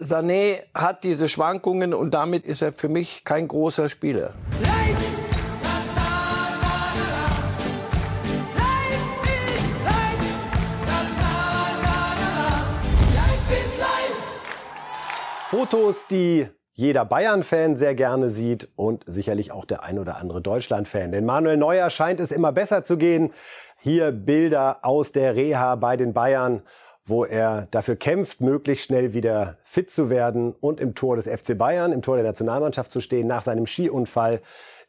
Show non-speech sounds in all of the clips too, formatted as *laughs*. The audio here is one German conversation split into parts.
Sané hat diese Schwankungen und damit ist er für mich kein großer Spieler. Fotos, die jeder Bayern-Fan sehr gerne sieht und sicherlich auch der ein oder andere Deutschland-Fan. Denn Manuel Neuer scheint es immer besser zu gehen. Hier Bilder aus der Reha bei den Bayern wo er dafür kämpft, möglichst schnell wieder fit zu werden und im Tor des FC Bayern, im Tor der Nationalmannschaft zu stehen, nach seinem Skiunfall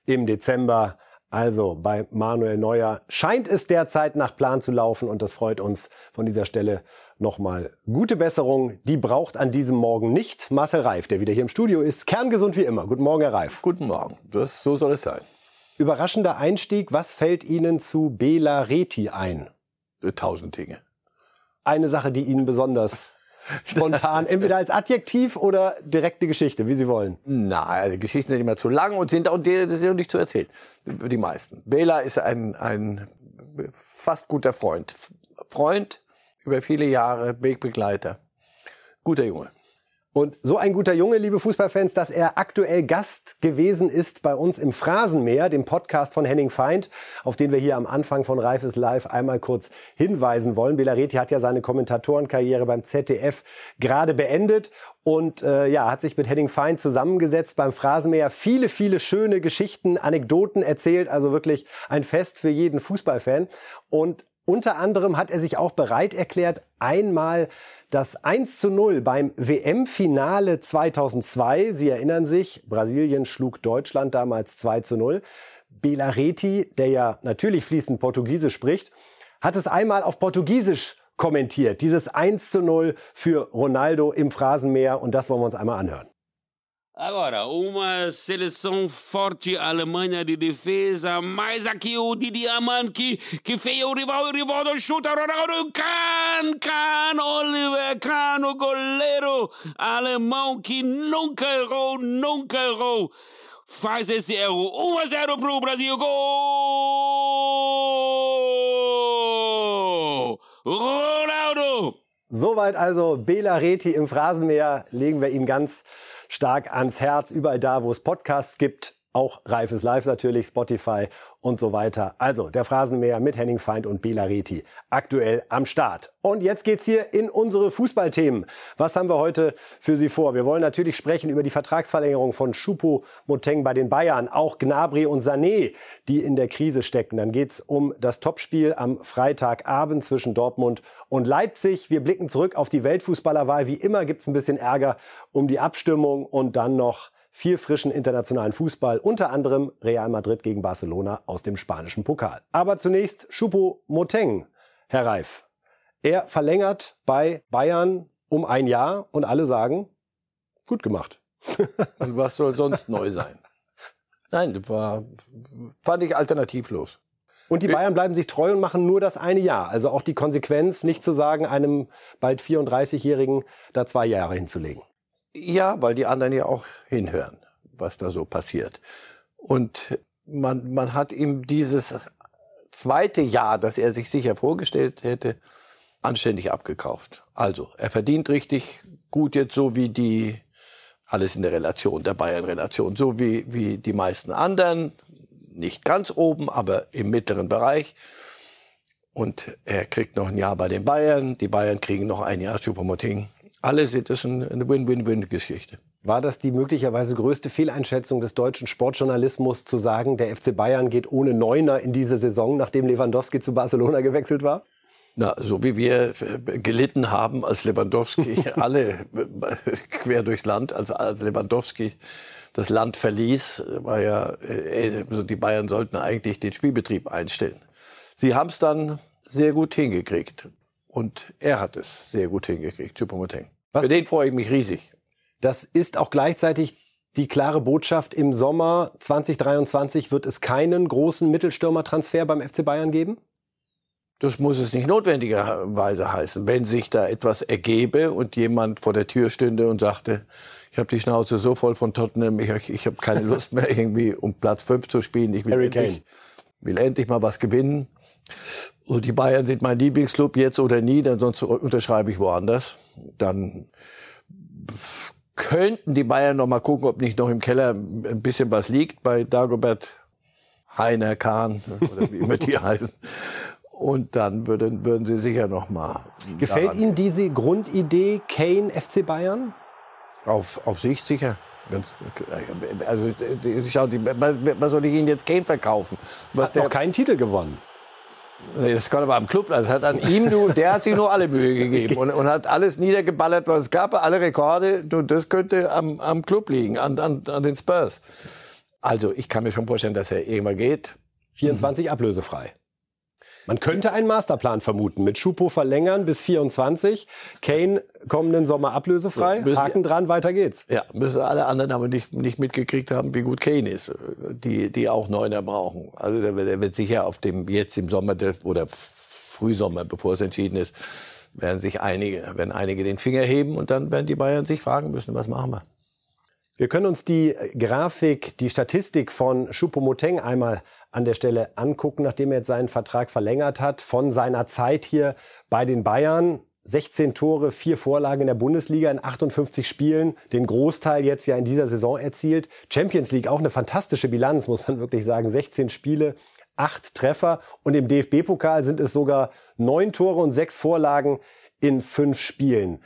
im Dezember. Also bei Manuel Neuer scheint es derzeit nach Plan zu laufen und das freut uns von dieser Stelle nochmal. Gute Besserung, die braucht an diesem Morgen nicht Marcel Reif, der wieder hier im Studio ist. Kerngesund wie immer. Guten Morgen, Herr Reif. Guten Morgen, das, so soll es sein. Überraschender Einstieg, was fällt Ihnen zu Bela Reti ein? Tausend Dinge eine Sache, die Ihnen besonders *laughs* spontan, entweder als Adjektiv oder direkte Geschichte, wie Sie wollen? Nein, also Geschichten sind immer zu lang und sind auch, sind auch nicht zu erzählen. Die meisten. Bela ist ein, ein fast guter Freund. Freund über viele Jahre, Wegbegleiter. Guter Junge. Und so ein guter Junge, liebe Fußballfans, dass er aktuell Gast gewesen ist bei uns im Phrasenmäher, dem Podcast von Henning Feind, auf den wir hier am Anfang von Reifes Live einmal kurz hinweisen wollen. Belareti hat ja seine Kommentatorenkarriere beim ZDF gerade beendet und äh, ja, hat sich mit Henning Feind zusammengesetzt beim Phrasenmäher. Viele, viele schöne Geschichten, Anekdoten erzählt, also wirklich ein Fest für jeden Fußballfan. Und unter anderem hat er sich auch bereit erklärt, einmal das 1 zu 0 beim WM-Finale 2002, Sie erinnern sich, Brasilien schlug Deutschland damals 2 zu 0. Belareti, der ja natürlich fließend Portugiesisch spricht, hat es einmal auf Portugiesisch kommentiert. Dieses 1 zu 0 für Ronaldo im Phrasenmeer und das wollen wir uns einmal anhören. Agora, uma seleção forte, Alemanha de defesa, mais aqui o Didi Aman que, que fez o rival, o rival do chuta, Ronaldo, Kahn, Kahn, Oliver Kahn, o goleiro alemão que nunca errou, nunca errou. Faz esse erro, 1 a 0 pro Brasil, gol! Ronaldo! Soweit also Bela Reti im Phrasenmeer, legen wir ihm ganz stark ans Herz. Überall da, wo es Podcasts gibt, auch Reifes Live natürlich, Spotify und so weiter. Also der Phrasenmäher mit Henning Feind und Bela Reti aktuell am Start. Und jetzt geht's hier in unsere Fußballthemen. Was haben wir heute für Sie vor? Wir wollen natürlich sprechen über die Vertragsverlängerung von Schupo Moteng bei den Bayern, auch Gnabry und Sané, die in der Krise stecken. Dann geht's um das Topspiel am Freitagabend zwischen Dortmund und Leipzig. Wir blicken zurück auf die Weltfußballerwahl. Wie immer gibt's ein bisschen Ärger um die Abstimmung und dann noch viel frischen internationalen Fußball, unter anderem Real Madrid gegen Barcelona aus dem spanischen Pokal. Aber zunächst Schupo Moteng, Herr Reif. Er verlängert bei Bayern um ein Jahr und alle sagen, gut gemacht. *laughs* und was soll sonst neu sein? Nein, das war, fand ich alternativlos. Und die Bayern bleiben sich treu und machen nur das eine Jahr. Also auch die Konsequenz, nicht zu sagen, einem bald 34-Jährigen da zwei Jahre hinzulegen. Ja, weil die anderen ja auch hinhören, was da so passiert. Und man, man hat ihm dieses zweite Jahr, das er sich sicher vorgestellt hätte, anständig abgekauft. Also, er verdient richtig gut jetzt so wie die, alles in der Relation, der Bayern-Relation, so wie, wie die meisten anderen. Nicht ganz oben, aber im mittleren Bereich. Und er kriegt noch ein Jahr bei den Bayern. Die Bayern kriegen noch ein Jahr Supermoting alle sind das eine Win-Win-Win-Geschichte. War das die möglicherweise größte Fehleinschätzung des deutschen Sportjournalismus, zu sagen, der FC Bayern geht ohne Neuner in diese Saison, nachdem Lewandowski zu Barcelona gewechselt war? Na, so wie wir gelitten haben, als Lewandowski *laughs* alle quer durchs Land, als, als Lewandowski das Land verließ, war ja, äh, also die Bayern sollten eigentlich den Spielbetrieb einstellen. Sie haben es dann sehr gut hingekriegt. Und er hat es sehr gut hingekriegt, Choupo-Moting. Für den freue ich mich riesig. Das ist auch gleichzeitig die klare Botschaft, im Sommer 2023 wird es keinen großen Mittelstürmertransfer beim FC Bayern geben? Das muss es nicht notwendigerweise heißen. Wenn sich da etwas ergebe und jemand vor der Tür stünde und sagte, ich habe die Schnauze so voll von Tottenham, ich, ich habe keine *laughs* Lust mehr irgendwie um Platz 5 zu spielen, ich will endlich, will endlich mal was gewinnen, und die Bayern sind mein Lieblingsclub jetzt oder nie, denn sonst unterschreibe ich woanders. Dann könnten die Bayern noch mal gucken, ob nicht noch im Keller ein bisschen was liegt bei Dagobert Heiner Kahn oder wie immer die *laughs* heißen. Und dann würden, würden sie sicher noch mal. Gefällt Ihnen diese Grundidee Kane FC Bayern? Auf, auf Sicht sicher. Also, schau, was soll ich Ihnen jetzt Kane verkaufen? Was Hat der, noch keinen Titel gewonnen. Das kommt aber am Club. Das hat an ihm, du, der hat sich nur alle Mühe gegeben und, und, hat alles niedergeballert, was es gab, alle Rekorde. Du, das könnte am, am Club liegen, an, an, an den Spurs. Also ich kann mir schon vorstellen, dass er irgendwann geht. 24 mhm. ablösefrei. Man könnte einen Masterplan vermuten. Mit Schupo verlängern bis 24. Kane kommenden Sommer ablösefrei. Ja, Haken dran, weiter geht's. Ja, müssen alle anderen aber nicht, nicht mitgekriegt haben, wie gut Kane ist. Die, die auch Neuner brauchen. Also der, der wird sicher auf dem, jetzt im Sommer oder Frühsommer, bevor es entschieden ist, werden sich einige, werden einige den Finger heben und dann werden die Bayern sich fragen müssen, was machen wir? Wir können uns die Grafik, die Statistik von Choupo-Moteng einmal an der Stelle angucken, nachdem er jetzt seinen Vertrag verlängert hat, von seiner Zeit hier bei den Bayern. 16 Tore, vier Vorlagen in der Bundesliga in 58 Spielen, den Großteil jetzt ja in dieser Saison erzielt. Champions League auch eine fantastische Bilanz, muss man wirklich sagen. 16 Spiele, acht Treffer und im DFB-Pokal sind es sogar neun Tore und sechs Vorlagen in fünf Spielen.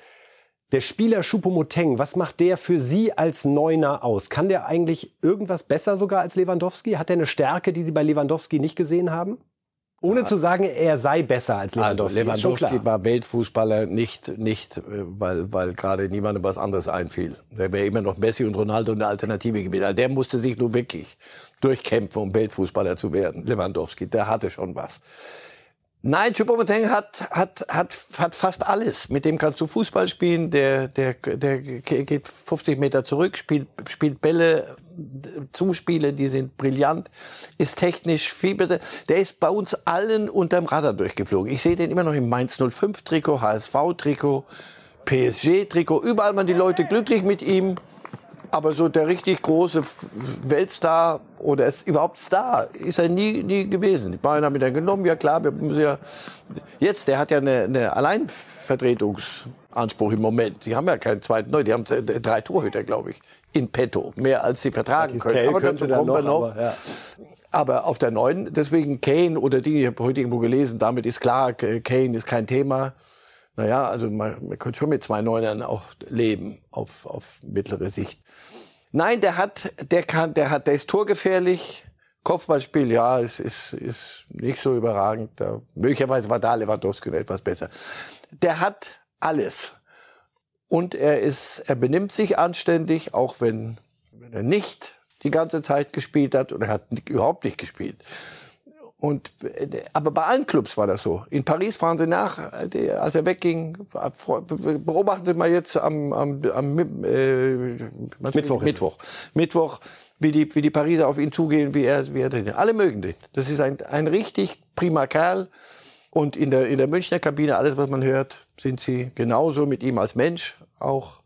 Der Spieler Schupomoteng, was macht der für Sie als Neuner aus? Kann der eigentlich irgendwas besser sogar als Lewandowski? Hat er eine Stärke, die Sie bei Lewandowski nicht gesehen haben? Ohne ja. zu sagen, er sei besser als Lewandowski. Also Lewandowski war Weltfußballer nicht, nicht äh, weil, weil gerade niemandem was anderes einfiel. Der wäre immer noch Messi und Ronaldo eine Alternative gewesen. Also der musste sich nur wirklich durchkämpfen, um Weltfußballer zu werden. Lewandowski, der hatte schon was. Nein, Choupo-Moting hat, hat, hat, hat fast alles. Mit dem kannst du Fußball spielen. Der, der, der geht 50 Meter zurück, spielt, spielt Bälle, Zuspiele, die sind brillant, ist technisch viel besser. Der ist bei uns allen unterm Radar durchgeflogen. Ich sehe den immer noch im Mainz 05 Trikot, HSV Trikot, PSG Trikot. Überall waren die Leute glücklich mit ihm. Aber so der richtig große Weltstar oder ist überhaupt Star ist er nie, nie gewesen. Die Bayern haben ihn dann genommen. Ja klar, wir müssen ja jetzt, der hat ja eine, eine Alleinvertretungsanspruch im Moment. Die haben ja keinen zweiten Neu, die haben drei Torhüter, glaube ich, in petto. Mehr als sie vertragen können. Aber dazu kommen noch, wir noch. Aber, ja. aber auf der neuen, deswegen Kane oder die, ich habe heute irgendwo gelesen, damit ist klar, Kane ist kein Thema. Naja, also man, man könnte schon mit zwei Neunern auch leben auf, auf mittlere Sicht. Nein, der hat, der kann, der hat, der ist torgefährlich. Kopfballspiel, ja, ist, ist, ist nicht so überragend. Da, möglicherweise war da Lewandowski etwas besser. Der hat alles. Und er ist, er benimmt sich anständig, auch wenn, wenn er nicht die ganze Zeit gespielt hat und er hat überhaupt nicht gespielt. Und, aber bei allen Clubs war das so. In Paris fahren sie nach, als er wegging. Beobachten Sie mal jetzt am, am, am äh, Mittwoch. Mittwoch. Mittwoch, wie die, wie die Pariser auf ihn zugehen, wie er, wie er den. Alle mögen den. Das ist ein, ein richtig prima Kerl. Und in der, in der Münchner Kabine, alles, was man hört, sind sie genauso mit ihm als Mensch auch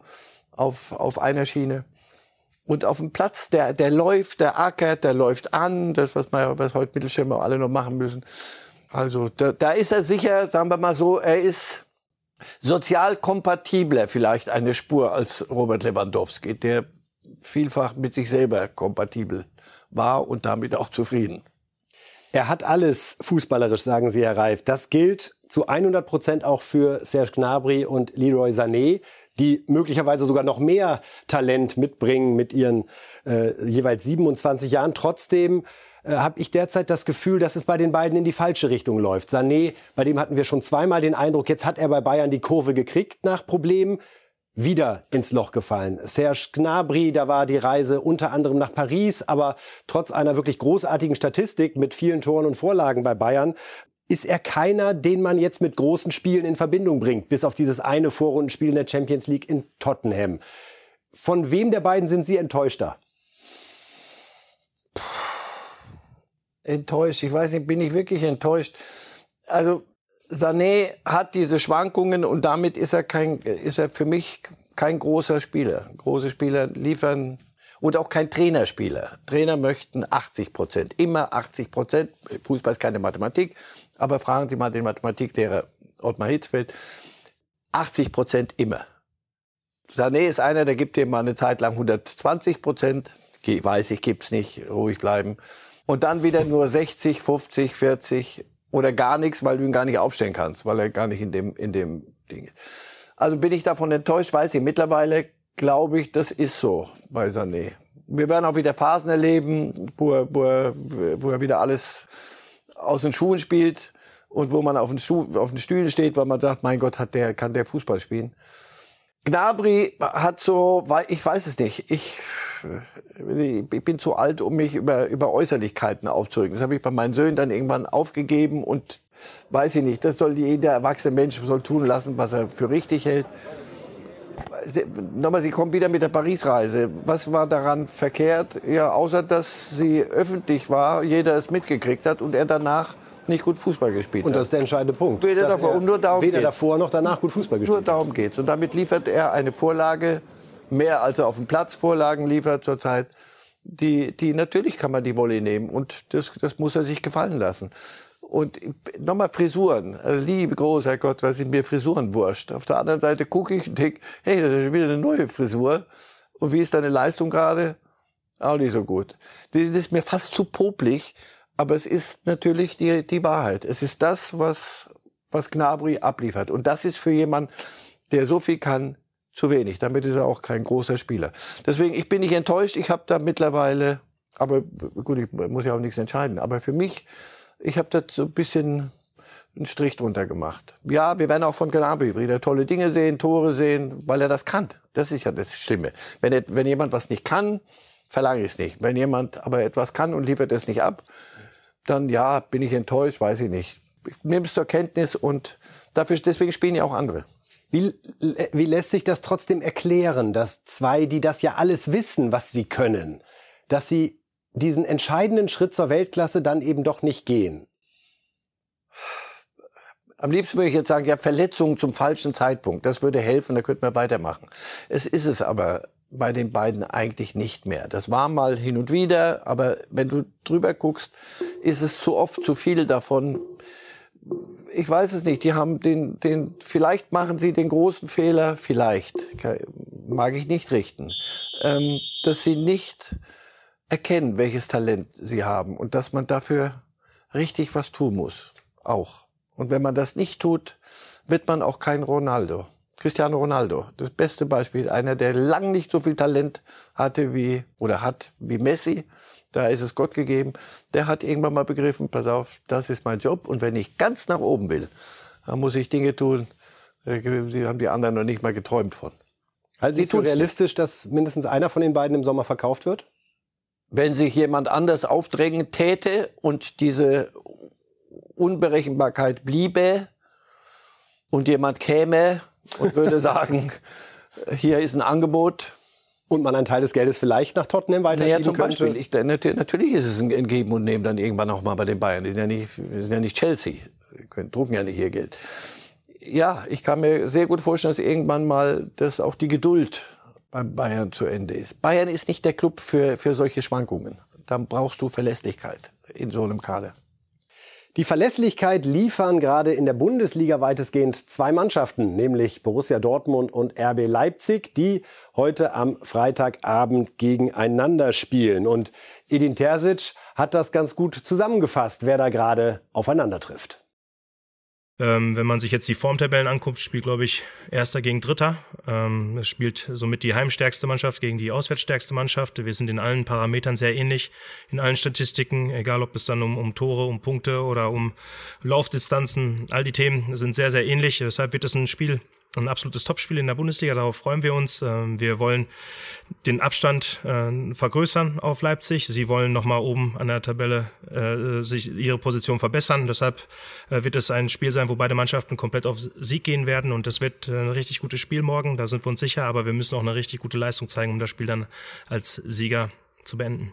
auf, auf einer Schiene. Und auf dem Platz, der, der läuft, der ackert, der läuft an, das, was, wir, was heute Mittelstürmer alle noch machen müssen. Also da, da ist er sicher, sagen wir mal so, er ist sozial kompatibler vielleicht eine Spur als Robert Lewandowski, der vielfach mit sich selber kompatibel war und damit auch zufrieden. Er hat alles fußballerisch, sagen Sie, Reif. Das gilt zu 100 Prozent auch für Serge Gnabry und Leroy Sané die möglicherweise sogar noch mehr Talent mitbringen mit ihren äh, jeweils 27 Jahren. Trotzdem äh, habe ich derzeit das Gefühl, dass es bei den beiden in die falsche Richtung läuft. Sané, bei dem hatten wir schon zweimal den Eindruck, jetzt hat er bei Bayern die Kurve gekriegt nach Problemen wieder ins Loch gefallen. Serge Gnabry, da war die Reise unter anderem nach Paris, aber trotz einer wirklich großartigen Statistik mit vielen Toren und Vorlagen bei Bayern ist er keiner, den man jetzt mit großen Spielen in Verbindung bringt, bis auf dieses eine Vorrundenspiel in der Champions League in Tottenham. Von wem der beiden sind Sie enttäuschter? Enttäuscht, ich weiß nicht, bin ich wirklich enttäuscht. Also Sané hat diese Schwankungen und damit ist er kein, ist er für mich kein großer Spieler. Große Spieler liefern und auch kein Trainerspieler. Trainer möchten 80 Prozent, immer 80 Prozent. Fußball ist keine Mathematik. Aber fragen Sie mal den Mathematiklehrer Ottmar Hitzfeld. 80 Prozent immer. Sané ist einer, der gibt dir mal eine Zeit lang 120 Prozent. Weiß ich, gibt's nicht, ruhig bleiben. Und dann wieder nur 60, 50, 40 oder gar nichts, weil du ihn gar nicht aufstellen kannst, weil er gar nicht in dem, in dem Ding ist. Also bin ich davon enttäuscht, weiß ich. Mittlerweile glaube ich, das ist so bei Sané. Wir werden auch wieder Phasen erleben, wo er, wo er, wo er wieder alles aus den Schuhen spielt und wo man auf den, Schuh, auf den Stühlen steht, weil man sagt, mein Gott, hat der, kann der Fußball spielen. Gnabry hat so, ich weiß es nicht, ich, ich bin zu alt, um mich über, über Äußerlichkeiten aufzuregen. Das habe ich bei meinen Söhnen dann irgendwann aufgegeben und weiß ich nicht, das soll jeder erwachsene Mensch soll tun lassen, was er für richtig hält. Nochmal, Sie kommen wieder mit der Paris-Reise. Was war daran verkehrt? Ja, außer dass sie öffentlich war, jeder es mitgekriegt hat und er danach nicht gut Fußball gespielt Und das ist der entscheidende Punkt. Weder, davor, um nur darum weder davor noch danach gut Fußball gespielt Nur darum geht es. Und damit liefert er eine Vorlage, mehr als er auf dem Platz Vorlagen liefert zurzeit. Die, die, natürlich kann man die Wolle nehmen und das, das muss er sich gefallen lassen. Und nochmal Frisuren. Also liebe großer Gott, was sind mir Frisuren wurscht. Auf der anderen Seite gucke ich und denke, hey, das ist wieder eine neue Frisur. Und wie ist deine Leistung gerade? Auch nicht so gut. Das ist mir fast zu popelig. Aber es ist natürlich die, die Wahrheit. Es ist das, was, was Gnabry abliefert. Und das ist für jemanden, der so viel kann, zu wenig. Damit ist er auch kein großer Spieler. Deswegen, ich bin nicht enttäuscht. Ich habe da mittlerweile, aber gut, ich muss ja auch nichts entscheiden. Aber für mich, ich habe da so ein bisschen einen Strich drunter gemacht. Ja, wir werden auch von Gnabry wieder tolle Dinge sehen, Tore sehen, weil er das kann. Das ist ja das Schlimme. Wenn, wenn jemand was nicht kann, verlange ich es nicht. Wenn jemand aber etwas kann und liefert es nicht ab, dann ja, bin ich enttäuscht, weiß ich nicht. Ich nehme es zur Kenntnis und dafür, deswegen spielen ja auch andere. Wie, wie lässt sich das trotzdem erklären, dass zwei, die das ja alles wissen, was sie können, dass sie diesen entscheidenden Schritt zur Weltklasse dann eben doch nicht gehen? Am liebsten würde ich jetzt sagen, ja, Verletzungen zum falschen Zeitpunkt. Das würde helfen, da könnte man weitermachen. Es ist es aber bei den beiden eigentlich nicht mehr. Das war mal hin und wieder, aber wenn du drüber guckst, ist es zu oft zu viel davon. Ich weiß es nicht. Die haben den, den, vielleicht machen sie den großen Fehler, vielleicht, mag ich nicht richten, ähm, dass sie nicht erkennen, welches Talent sie haben und dass man dafür richtig was tun muss. Auch. Und wenn man das nicht tut, wird man auch kein Ronaldo. Cristiano Ronaldo, das beste Beispiel, einer, der lang nicht so viel Talent hatte wie oder hat wie Messi. Da ist es Gott gegeben. Der hat irgendwann mal begriffen, pass auf, das ist mein Job und wenn ich ganz nach oben will, dann muss ich Dinge tun, äh, die haben die anderen noch nicht mal geträumt von. Halten Sie es für realistisch, dass mindestens einer von den beiden im Sommer verkauft wird? Wenn sich jemand anders aufdrängen täte und diese Unberechenbarkeit bliebe und jemand käme, und würde *laughs* sagen, hier ist ein Angebot. Und man einen Teil des Geldes vielleicht nach Tottenham weiterschieben naja, zum könnte? Beispiel. Ich, natürlich ist es ein Geben und Nehmen dann irgendwann auch mal bei den Bayern. Die sind ja nicht, sind ja nicht Chelsea. Die drucken ja nicht ihr Geld. Ja, ich kann mir sehr gut vorstellen, dass irgendwann mal das auch die Geduld beim Bayern zu Ende ist. Bayern ist nicht der Club für, für solche Schwankungen. Dann brauchst du Verlässlichkeit in so einem Kader. Die Verlässlichkeit liefern gerade in der Bundesliga weitestgehend zwei Mannschaften, nämlich Borussia Dortmund und RB Leipzig, die heute am Freitagabend gegeneinander spielen. Und Edin Terzic hat das ganz gut zusammengefasst, wer da gerade aufeinander trifft. Ähm, wenn man sich jetzt die Formtabellen anguckt, spielt, glaube ich, Erster gegen Dritter. Ähm, es spielt somit die heimstärkste Mannschaft gegen die auswärtsstärkste Mannschaft. Wir sind in allen Parametern sehr ähnlich, in allen Statistiken, egal ob es dann um, um Tore, um Punkte oder um Laufdistanzen. All die Themen sind sehr, sehr ähnlich. Deshalb wird es ein Spiel ein absolutes Topspiel in der Bundesliga. Darauf freuen wir uns. Ähm, wir wollen den Abstand äh, vergrößern auf Leipzig. Sie wollen nochmal oben an der Tabelle äh, sich ihre Position verbessern. Deshalb äh, wird es ein Spiel sein, wo beide Mannschaften komplett auf Sieg gehen werden. Und das wird ein richtig gutes Spiel morgen. Da sind wir uns sicher. Aber wir müssen auch eine richtig gute Leistung zeigen, um das Spiel dann als Sieger zu beenden.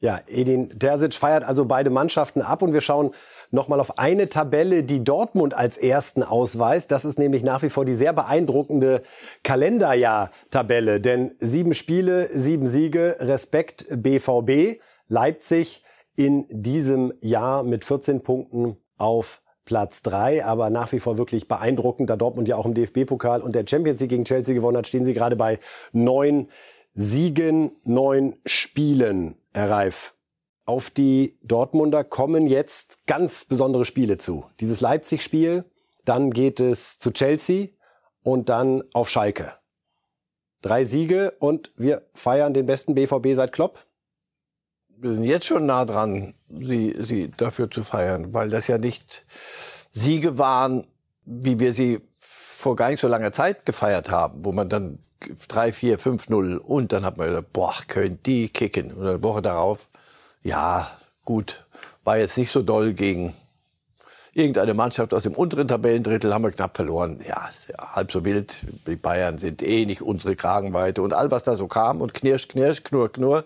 Ja, Edin Terzic feiert also beide Mannschaften ab und wir schauen nochmal auf eine Tabelle, die Dortmund als ersten ausweist. Das ist nämlich nach wie vor die sehr beeindruckende Kalenderjahr-Tabelle. Denn sieben Spiele, sieben Siege, Respekt BVB, Leipzig in diesem Jahr mit 14 Punkten auf Platz 3, aber nach wie vor wirklich beeindruckend, da Dortmund ja auch im DFB-Pokal und der Champions League gegen Chelsea gewonnen hat, stehen sie gerade bei neun Siegen, neun Spielen, Herr Reif. Auf die Dortmunder kommen jetzt ganz besondere Spiele zu. Dieses Leipzig-Spiel, dann geht es zu Chelsea und dann auf Schalke. Drei Siege und wir feiern den besten BVB seit Klopp wir sind jetzt schon nah dran, sie, sie dafür zu feiern, weil das ja nicht Siege waren, wie wir sie vor gar nicht so langer Zeit gefeiert haben, wo man dann 3, 4, 5, 0 und dann hat man gesagt, boah, können die kicken. Und eine Woche darauf, ja, gut, war jetzt nicht so doll gegen irgendeine Mannschaft aus dem unteren Tabellendrittel haben wir knapp verloren. Ja, halb so wild. Die Bayern sind eh nicht unsere Kragenweite. Und all was da so kam und knirsch, knirsch, knurr, knurr.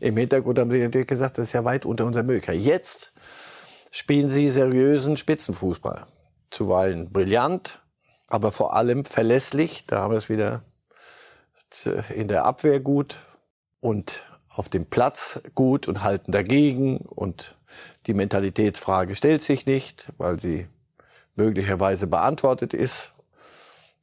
Im Hintergrund haben sie natürlich gesagt, das ist ja weit unter unserer Möglichkeit. Jetzt spielen sie seriösen Spitzenfußball. Zuweilen brillant, aber vor allem verlässlich. Da haben wir es wieder in der Abwehr gut und auf dem Platz gut und halten dagegen und die Mentalitätsfrage stellt sich nicht, weil sie möglicherweise beantwortet ist.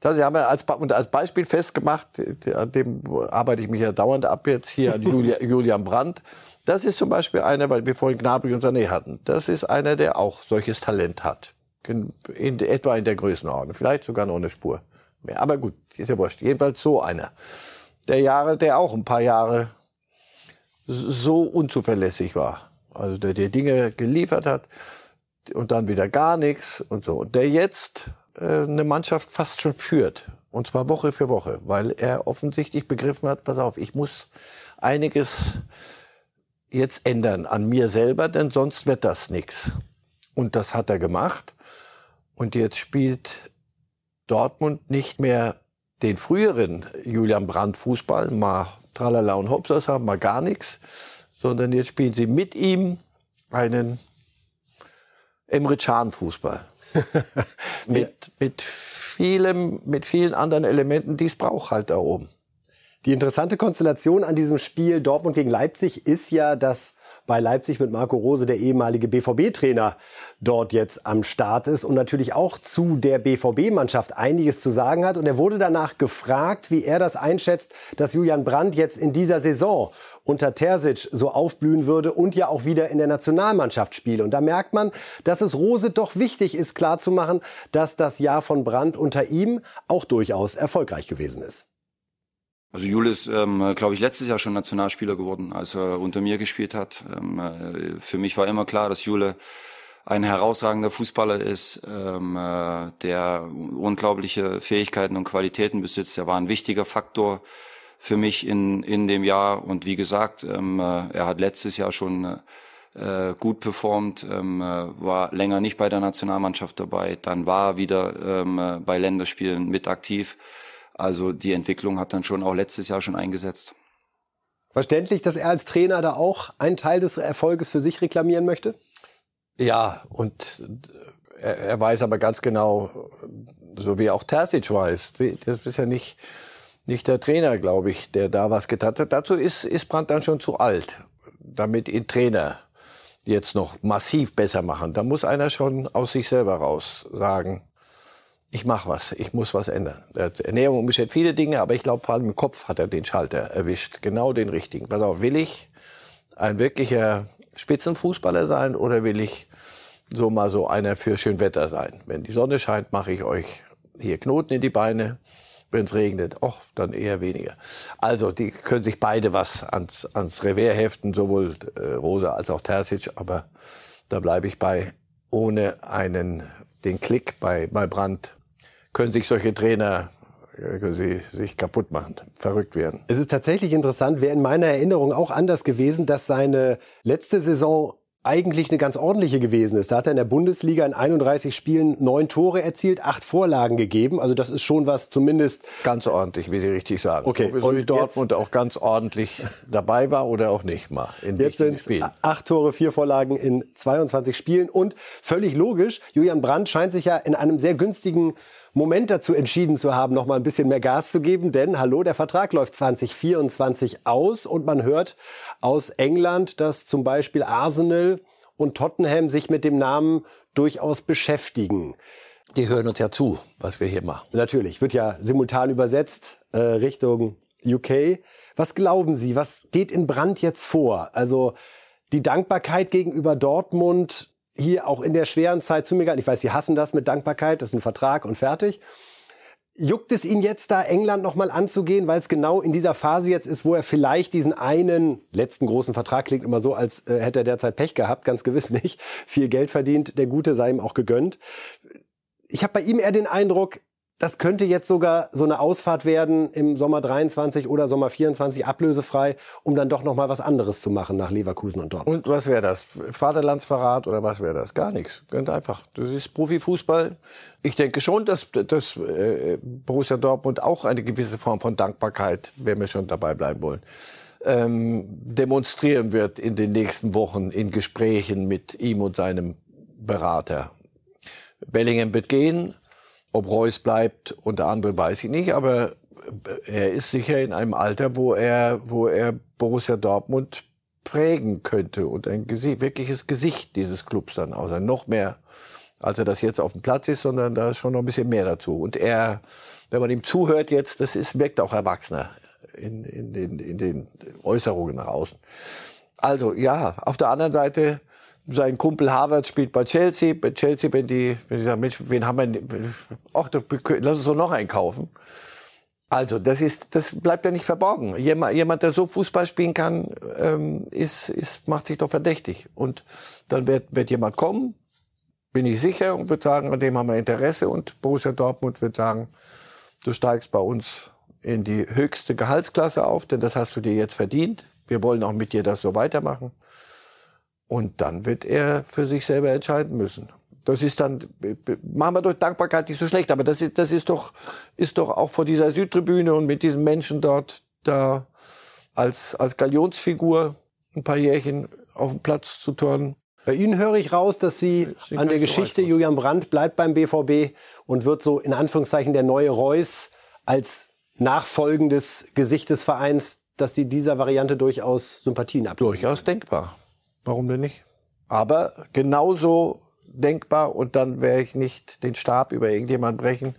Das haben wir als, als Beispiel festgemacht, an dem arbeite ich mich ja dauernd ab jetzt hier an Julia, *laughs* Julian Brandt. Das ist zum Beispiel einer, weil wir vorhin Gnabry und Sané hatten. Das ist einer, der auch solches Talent hat. In, in, etwa in der Größenordnung. Vielleicht sogar noch eine Spur mehr. Aber gut, ist ja wurscht. Jedenfalls so einer. Der Jahre, der auch ein paar Jahre so unzuverlässig war. Also der dir Dinge geliefert hat und dann wieder gar nichts und so. Und der jetzt äh, eine Mannschaft fast schon führt. Und zwar Woche für Woche, weil er offensichtlich begriffen hat, pass auf, ich muss einiges jetzt ändern an mir selber, denn sonst wird das nichts. Und das hat er gemacht. Und jetzt spielt Dortmund nicht mehr den früheren Julian Brandt Fußball, mal tralala und hopsas haben, mal gar nichts, sondern jetzt spielen sie mit ihm einen Emre Can Fußball. *laughs* mit, mit vielem, mit vielen anderen Elementen, die es braucht halt da oben. Die interessante Konstellation an diesem Spiel Dortmund gegen Leipzig ist ja, dass bei Leipzig mit Marco Rose der ehemalige BVB-Trainer dort jetzt am Start ist und natürlich auch zu der BVB-Mannschaft einiges zu sagen hat. Und er wurde danach gefragt, wie er das einschätzt, dass Julian Brandt jetzt in dieser Saison unter Terzic so aufblühen würde und ja auch wieder in der Nationalmannschaft spiele. Und da merkt man, dass es Rose doch wichtig ist, klarzumachen, dass das Jahr von Brandt unter ihm auch durchaus erfolgreich gewesen ist. Also Jule ist, ähm, glaube ich, letztes Jahr schon Nationalspieler geworden, als er unter mir gespielt hat. Ähm, äh, für mich war immer klar, dass Jule ein herausragender Fußballer ist, ähm, äh, der unglaubliche Fähigkeiten und Qualitäten besitzt. Er war ein wichtiger Faktor für mich in, in dem Jahr. Und wie gesagt, ähm, äh, er hat letztes Jahr schon äh, gut performt, ähm, äh, war länger nicht bei der Nationalmannschaft dabei, dann war er wieder ähm, äh, bei Länderspielen mit aktiv. Also die Entwicklung hat dann schon auch letztes Jahr schon eingesetzt. Verständlich, dass er als Trainer da auch einen Teil des Erfolges für sich reklamieren möchte? Ja, und er, er weiß aber ganz genau, so wie auch Terzic weiß, das ist ja nicht, nicht der Trainer, glaube ich, der da was getan hat. Dazu ist, ist Brandt dann schon zu alt, damit ihn Trainer jetzt noch massiv besser machen. Da muss einer schon aus sich selber raus sagen, ich mache was, ich muss was ändern. Ernährung umgestellt viele Dinge, aber ich glaube vor allem im Kopf hat er den Schalter erwischt, genau den richtigen. Pass auf, will ich ein wirklicher Spitzenfußballer sein oder will ich so mal so einer für schön Wetter sein? Wenn die Sonne scheint, mache ich euch hier Knoten in die Beine. Wenn es regnet, och, dann eher weniger. Also, die können sich beide was ans, ans Revers heften, sowohl äh, Rosa als auch Terzic, aber da bleibe ich bei, ohne einen, den Klick bei, bei Brandt können sich solche Trainer können sie sich kaputt machen, verrückt werden. Es ist tatsächlich interessant, wäre in meiner Erinnerung auch anders gewesen, dass seine letzte Saison eigentlich eine ganz ordentliche gewesen ist. Da hat er in der Bundesliga in 31 Spielen neun Tore erzielt, acht Vorlagen gegeben. Also das ist schon was zumindest. Ganz ordentlich, wie Sie richtig sagen. Okay. So wie Dortmund auch ganz ordentlich dabei war oder auch nicht mal in jetzt sind Spielen. Acht Tore, vier Vorlagen in 22 Spielen. Und völlig logisch, Julian Brandt scheint sich ja in einem sehr günstigen Moment dazu entschieden zu haben, noch mal ein bisschen mehr Gas zu geben, denn hallo, der Vertrag läuft 2024 aus und man hört aus England, dass zum Beispiel Arsenal und Tottenham sich mit dem Namen durchaus beschäftigen. Die hören uns ja zu, was wir hier machen. Natürlich, wird ja simultan übersetzt äh, Richtung UK. Was glauben Sie, was geht in Brand jetzt vor? Also die Dankbarkeit gegenüber Dortmund hier auch in der schweren Zeit zu mir gehalten. Ich weiß, Sie hassen das mit Dankbarkeit, das ist ein Vertrag und fertig. Juckt es ihn jetzt da, England nochmal anzugehen, weil es genau in dieser Phase jetzt ist, wo er vielleicht diesen einen letzten großen Vertrag klingt immer so, als äh, hätte er derzeit Pech gehabt, ganz gewiss nicht. *laughs* Viel Geld verdient, der Gute sei ihm auch gegönnt. Ich habe bei ihm eher den Eindruck, das könnte jetzt sogar so eine Ausfahrt werden im Sommer 23 oder Sommer 24 ablösefrei, um dann doch noch mal was anderes zu machen nach Leverkusen und Dortmund. Und was wäre das? Vaterlandsverrat oder was wäre das? Gar nichts. Ganz einfach. Das ist Profifußball. Ich denke schon, dass, dass äh, Borussia Dortmund auch eine gewisse Form von Dankbarkeit, wenn wir schon dabei bleiben wollen, ähm, demonstrieren wird in den nächsten Wochen in Gesprächen mit ihm und seinem Berater. Bellingham wird gehen. Ob Reus bleibt, unter anderem weiß ich nicht, aber er ist sicher in einem Alter, wo er, wo er Borussia Dortmund prägen könnte und ein Gesicht, wirkliches Gesicht dieses Clubs dann außer noch mehr, als er das jetzt auf dem Platz ist, sondern da ist schon noch ein bisschen mehr dazu. Und er, wenn man ihm zuhört jetzt, das ist, wirkt auch erwachsener in, in, den, in den Äußerungen nach außen. Also ja, auf der anderen Seite sein Kumpel Harvard spielt bei Chelsea. Bei Chelsea, wenn die, wenn die sagen, Mensch, wen haben wir, ach, lass uns doch noch einkaufen. Also, das ist, das bleibt ja nicht verborgen. Jemand, jemand der so Fußball spielen kann, ähm, ist, ist, macht sich doch verdächtig. Und dann wird, wird jemand kommen, bin ich sicher, und wird sagen, an dem haben wir Interesse. Und Borussia Dortmund wird sagen, du steigst bei uns in die höchste Gehaltsklasse auf, denn das hast du dir jetzt verdient. Wir wollen auch mit dir das so weitermachen. Und dann wird er für sich selber entscheiden müssen. Das ist dann, machen wir durch Dankbarkeit nicht so schlecht, aber das ist, das ist doch, ist doch auch vor dieser Südtribüne und mit diesen Menschen dort da als, als Galionsfigur ein paar Jährchen auf dem Platz zu turnen. Bei Ihnen höre ich raus, dass Sie an der Geschichte, so Julian Brandt bleibt beim BVB und wird so in Anführungszeichen der neue Reus als nachfolgendes Gesicht des Vereins, dass Sie dieser Variante durchaus Sympathien abgeben. Durchaus denkbar. Warum denn nicht? Aber genauso denkbar und dann werde ich nicht den Stab über irgendjemand brechen,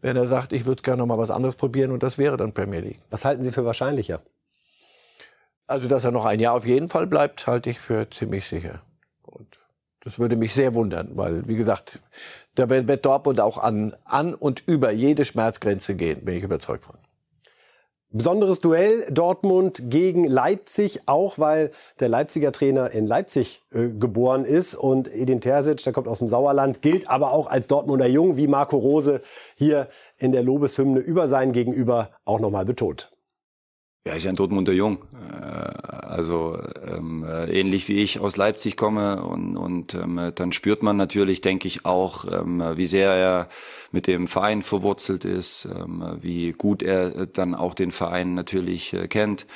wenn er sagt, ich würde gerne noch mal was anderes probieren und das wäre dann Premier League. Was halten Sie für wahrscheinlicher? Also, dass er noch ein Jahr auf jeden Fall bleibt, halte ich für ziemlich sicher. Und das würde mich sehr wundern, weil, wie gesagt, da wird Dortmund auch an, an und über jede Schmerzgrenze gehen, bin ich überzeugt von. Besonderes Duell Dortmund gegen Leipzig, auch weil der Leipziger Trainer in Leipzig äh, geboren ist und Edin Terzic, der kommt aus dem Sauerland, gilt aber auch als Dortmunder Jung, wie Marco Rose hier in der Lobeshymne über sein Gegenüber auch nochmal betont. Ja, ist ja ein Dortmunder Jung. Äh, also ähm, äh, ähnlich wie ich aus Leipzig komme und, und ähm, dann spürt man natürlich, denke ich, auch, ähm, wie sehr er mit dem Verein verwurzelt ist, ähm, wie gut er dann auch den Verein natürlich äh, kennt.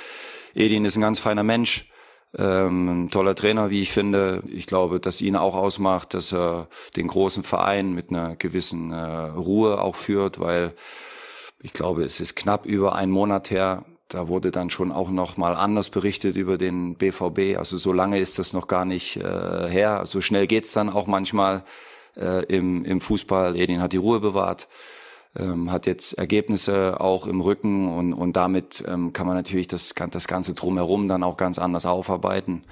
Edin ist ein ganz feiner Mensch. Ähm, ein toller Trainer, wie ich finde. Ich glaube, dass ihn auch ausmacht, dass er den großen Verein mit einer gewissen äh, Ruhe auch führt, weil ich glaube, es ist knapp über einen Monat her, da wurde dann schon auch noch mal anders berichtet über den BVB. Also so lange ist das noch gar nicht äh, her. So schnell geht's dann auch manchmal äh, im, im Fußball. Edin hat die Ruhe bewahrt, ähm, hat jetzt Ergebnisse auch im Rücken und, und damit ähm, kann man natürlich das, das Ganze drumherum dann auch ganz anders aufarbeiten.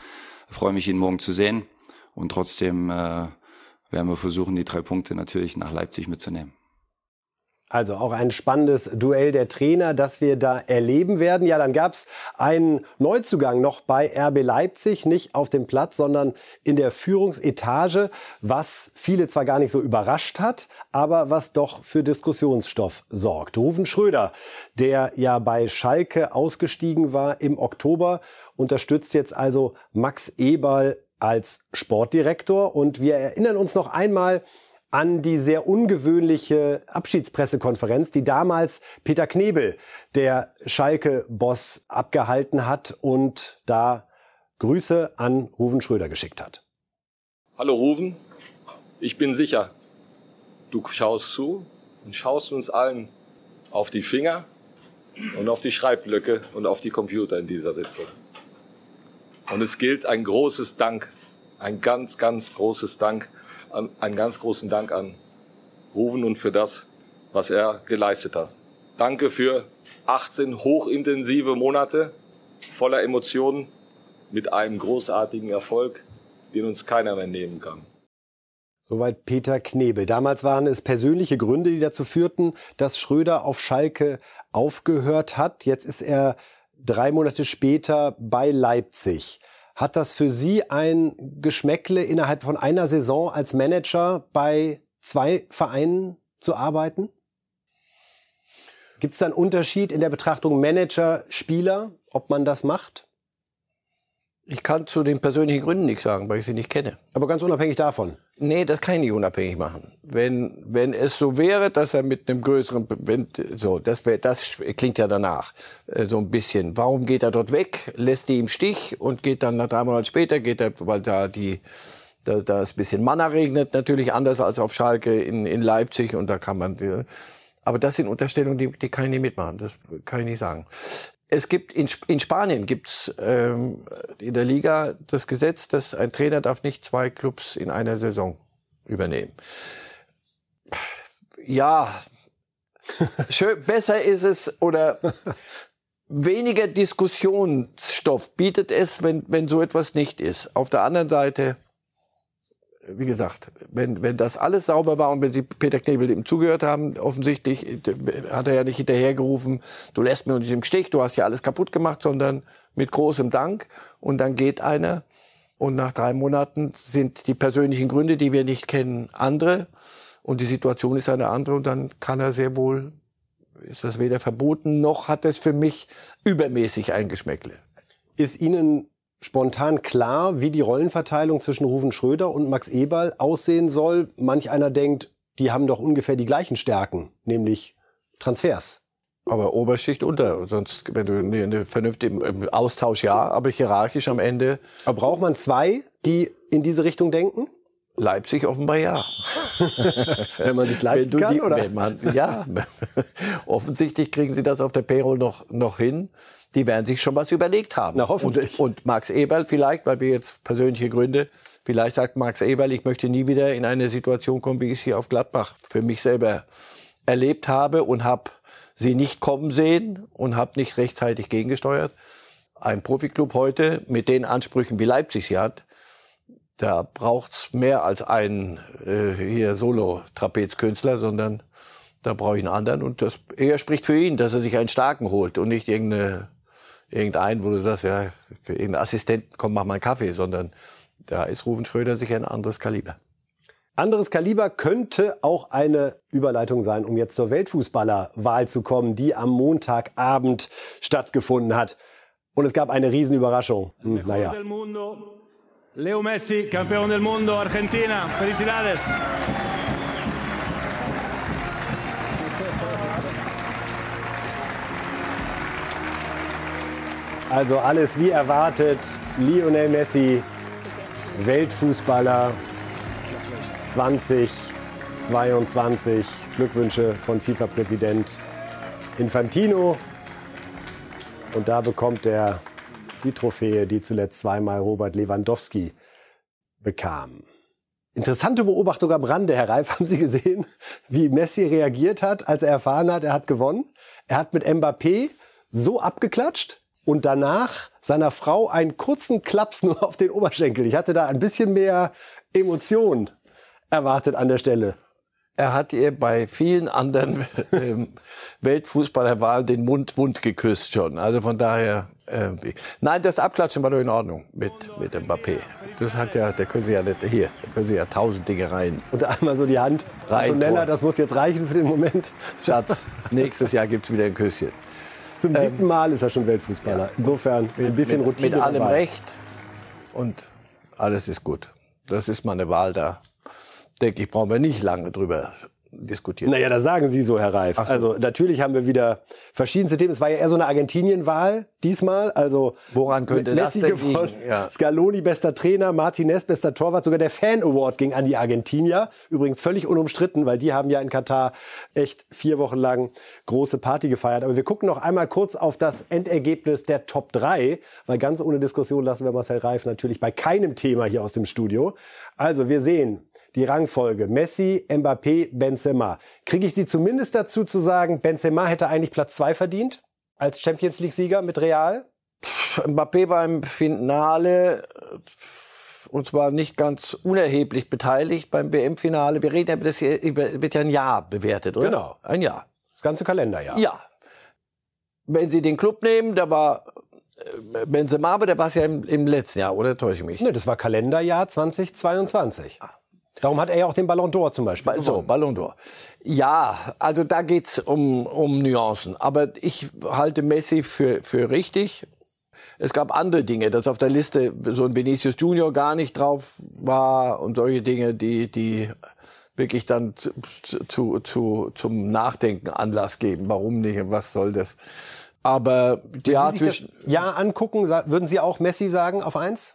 Ich freue mich, ihn morgen zu sehen und trotzdem äh, werden wir versuchen, die drei Punkte natürlich nach Leipzig mitzunehmen. Also auch ein spannendes Duell der Trainer, das wir da erleben werden. Ja, dann gab es einen Neuzugang noch bei RB Leipzig, nicht auf dem Platz, sondern in der Führungsetage, was viele zwar gar nicht so überrascht hat, aber was doch für Diskussionsstoff sorgt. Rufen Schröder, der ja bei Schalke ausgestiegen war im Oktober, unterstützt jetzt also Max Eberl als Sportdirektor. Und wir erinnern uns noch einmal an die sehr ungewöhnliche Abschiedspressekonferenz, die damals Peter Knebel, der Schalke-Boss, abgehalten hat und da Grüße an Ruven Schröder geschickt hat. Hallo Ruven, ich bin sicher, du schaust zu und schaust uns allen auf die Finger und auf die Schreibblöcke und auf die Computer in dieser Sitzung. Und es gilt ein großes Dank ein ganz, ganz großes Dank, an, einen ganz großen Dank an Ruven und für das, was er geleistet hat. Danke für 18 hochintensive Monate voller Emotionen mit einem großartigen Erfolg, den uns keiner mehr nehmen kann. Soweit Peter Knebel. Damals waren es persönliche Gründe, die dazu führten, dass Schröder auf Schalke aufgehört hat. Jetzt ist er drei Monate später bei Leipzig. Hat das für Sie ein Geschmäckle, innerhalb von einer Saison als Manager bei zwei Vereinen zu arbeiten? Gibt es da einen Unterschied in der Betrachtung Manager, Spieler, ob man das macht? Ich kann zu den persönlichen Gründen nichts sagen, weil ich sie nicht kenne. Aber ganz unabhängig davon. Nee, das kann ich nicht unabhängig machen. Wenn, wenn es so wäre, dass er mit einem größeren, wenn, so, das wäre, das klingt ja danach, äh, so ein bisschen. Warum geht er dort weg? Lässt die im Stich und geht dann nach drei Monaten später, geht er, weil da die, da, da es ein bisschen Manna regnet, natürlich anders als auf Schalke in, in Leipzig und da kann man, aber das sind Unterstellungen, die, die kann ich nicht mitmachen. Das kann ich nicht sagen es gibt in, in Spanien gibt's ähm, in der Liga das Gesetz, dass ein Trainer darf nicht zwei Clubs in einer Saison übernehmen. Ja, *laughs* schön, besser ist es oder weniger Diskussionsstoff bietet es, wenn, wenn so etwas nicht ist. Auf der anderen Seite wie gesagt, wenn, wenn das alles sauber war und wenn Sie Peter Knebel ihm zugehört haben, offensichtlich hat er ja nicht hinterhergerufen, du lässt mir uns im Stich, du hast ja alles kaputt gemacht, sondern mit großem Dank. Und dann geht einer und nach drei Monaten sind die persönlichen Gründe, die wir nicht kennen, andere und die Situation ist eine andere und dann kann er sehr wohl, ist das weder verboten noch hat es für mich übermäßig ein Geschmäckle. Ist Ihnen spontan klar, wie die Rollenverteilung zwischen Ruven Schröder und Max Eberl aussehen soll. Manch einer denkt, die haben doch ungefähr die gleichen Stärken, nämlich Transfers. Aber Oberschicht unter, sonst, wenn du eine vernünftige Austausch ja, aber hierarchisch am Ende. Aber braucht man zwei, die in diese Richtung denken? Leipzig offenbar ja. *laughs* wenn man sich leisten kann, die, oder? Man, ja, *laughs* offensichtlich kriegen sie das auf der Payroll noch, noch hin die werden sich schon was überlegt haben. Na, hoffentlich. Und, und Max Eberl vielleicht, weil wir jetzt persönliche Gründe, vielleicht sagt Max Eberl, ich möchte nie wieder in eine Situation kommen, wie ich es hier auf Gladbach für mich selber erlebt habe und habe sie nicht kommen sehen und habe nicht rechtzeitig gegengesteuert. Ein Profiklub heute mit den Ansprüchen, wie Leipzig sie hat, da braucht's mehr als einen äh, hier Solo-Trapezkünstler, sondern da brauche ich einen anderen. Und das eher spricht für ihn, dass er sich einen starken holt und nicht irgendeine irgendeinen, wo du sagst, ja, für irgendeinen Assistenten, komm, mach mal einen Kaffee, sondern da ist Ruven Schröder sicher ein anderes Kaliber. Anderes Kaliber könnte auch eine Überleitung sein, um jetzt zur Weltfußballerwahl zu kommen, die am Montagabend stattgefunden hat. Und es gab eine Riesenüberraschung. Hm, naja. Leo Messi, Campeón del Mundo, Argentina. Felicidades. Also alles wie erwartet. Lionel Messi, Weltfußballer 2022. Glückwünsche von FIFA-Präsident Infantino. Und da bekommt er die Trophäe, die zuletzt zweimal Robert Lewandowski bekam. Interessante Beobachtung am Rande, Herr Reif. *laughs* Haben Sie gesehen, wie Messi reagiert hat, als er erfahren hat, er hat gewonnen? Er hat mit Mbappé so abgeklatscht, und danach seiner Frau einen kurzen Klaps nur auf den Oberschenkel. Ich hatte da ein bisschen mehr Emotion erwartet an der Stelle. Er hat ihr bei vielen anderen *laughs* ähm, Weltfußballerwahlen den Mund wund geküsst schon. Also von daher, äh, nein, das Abklatschen war doch in Ordnung mit mit Mbappé. Das hat ja, da können Sie ja nicht hier, da können Sie ja tausend Dinge rein. Und einmal so die Hand rein. Schneller, das muss jetzt reichen für den Moment. Schatz, nächstes Jahr gibt's wieder ein Küsschen. Zum ähm, siebten Mal ist er schon Weltfußballer. Ja. Insofern ein bisschen mit, Routine. Mit allem dabei. Recht und alles ist gut. Das ist meine Wahl da. Denke ich, brauchen wir nicht lange drüber diskutiert. Naja, das sagen Sie so, Herr Reif. So. Also natürlich haben wir wieder verschiedenste Themen. Es war ja eher so eine Argentinien-Wahl diesmal. Also woran könnte das denn gewonnen, ja. Scaloni bester Trainer, Martinez bester Torwart, sogar der Fan Award ging an die Argentinier. Übrigens völlig unumstritten, weil die haben ja in Katar echt vier Wochen lang große Party gefeiert. Aber wir gucken noch einmal kurz auf das Endergebnis der Top 3, weil ganz ohne Diskussion lassen wir Marcel Reif natürlich bei keinem Thema hier aus dem Studio. Also wir sehen die Rangfolge. Messi, Mbappé, Benzema. Kriege ich Sie zumindest dazu zu sagen, Benzema hätte eigentlich Platz zwei verdient als Champions League-Sieger mit Real? Mbappé war im Finale und zwar nicht ganz unerheblich beteiligt beim WM-Finale. Wir reden ja, das wird ja ein Jahr bewertet, oder? Genau. Ein Jahr. Das ganze Kalenderjahr. Ja. Wenn Sie den Club nehmen, da war äh, Benzema, aber der war es ja im, im, letzten Jahr, oder täusche ich mich? Ne, das war Kalenderjahr 2022. Ah. Darum hat er ja auch den Ballon d'Or zum Beispiel. Ba so, Ballon d'Or. Ja, also da geht's um, um Nuancen. Aber ich halte Messi für, für richtig. Es gab andere Dinge, dass auf der Liste so ein Vinicius Junior gar nicht drauf war und solche Dinge, die, die wirklich dann zu, zu, zu, zum Nachdenken Anlass geben. Warum nicht was soll das? Aber ja, Sie sich das Jahr angucken, würden Sie auch Messi sagen auf eins?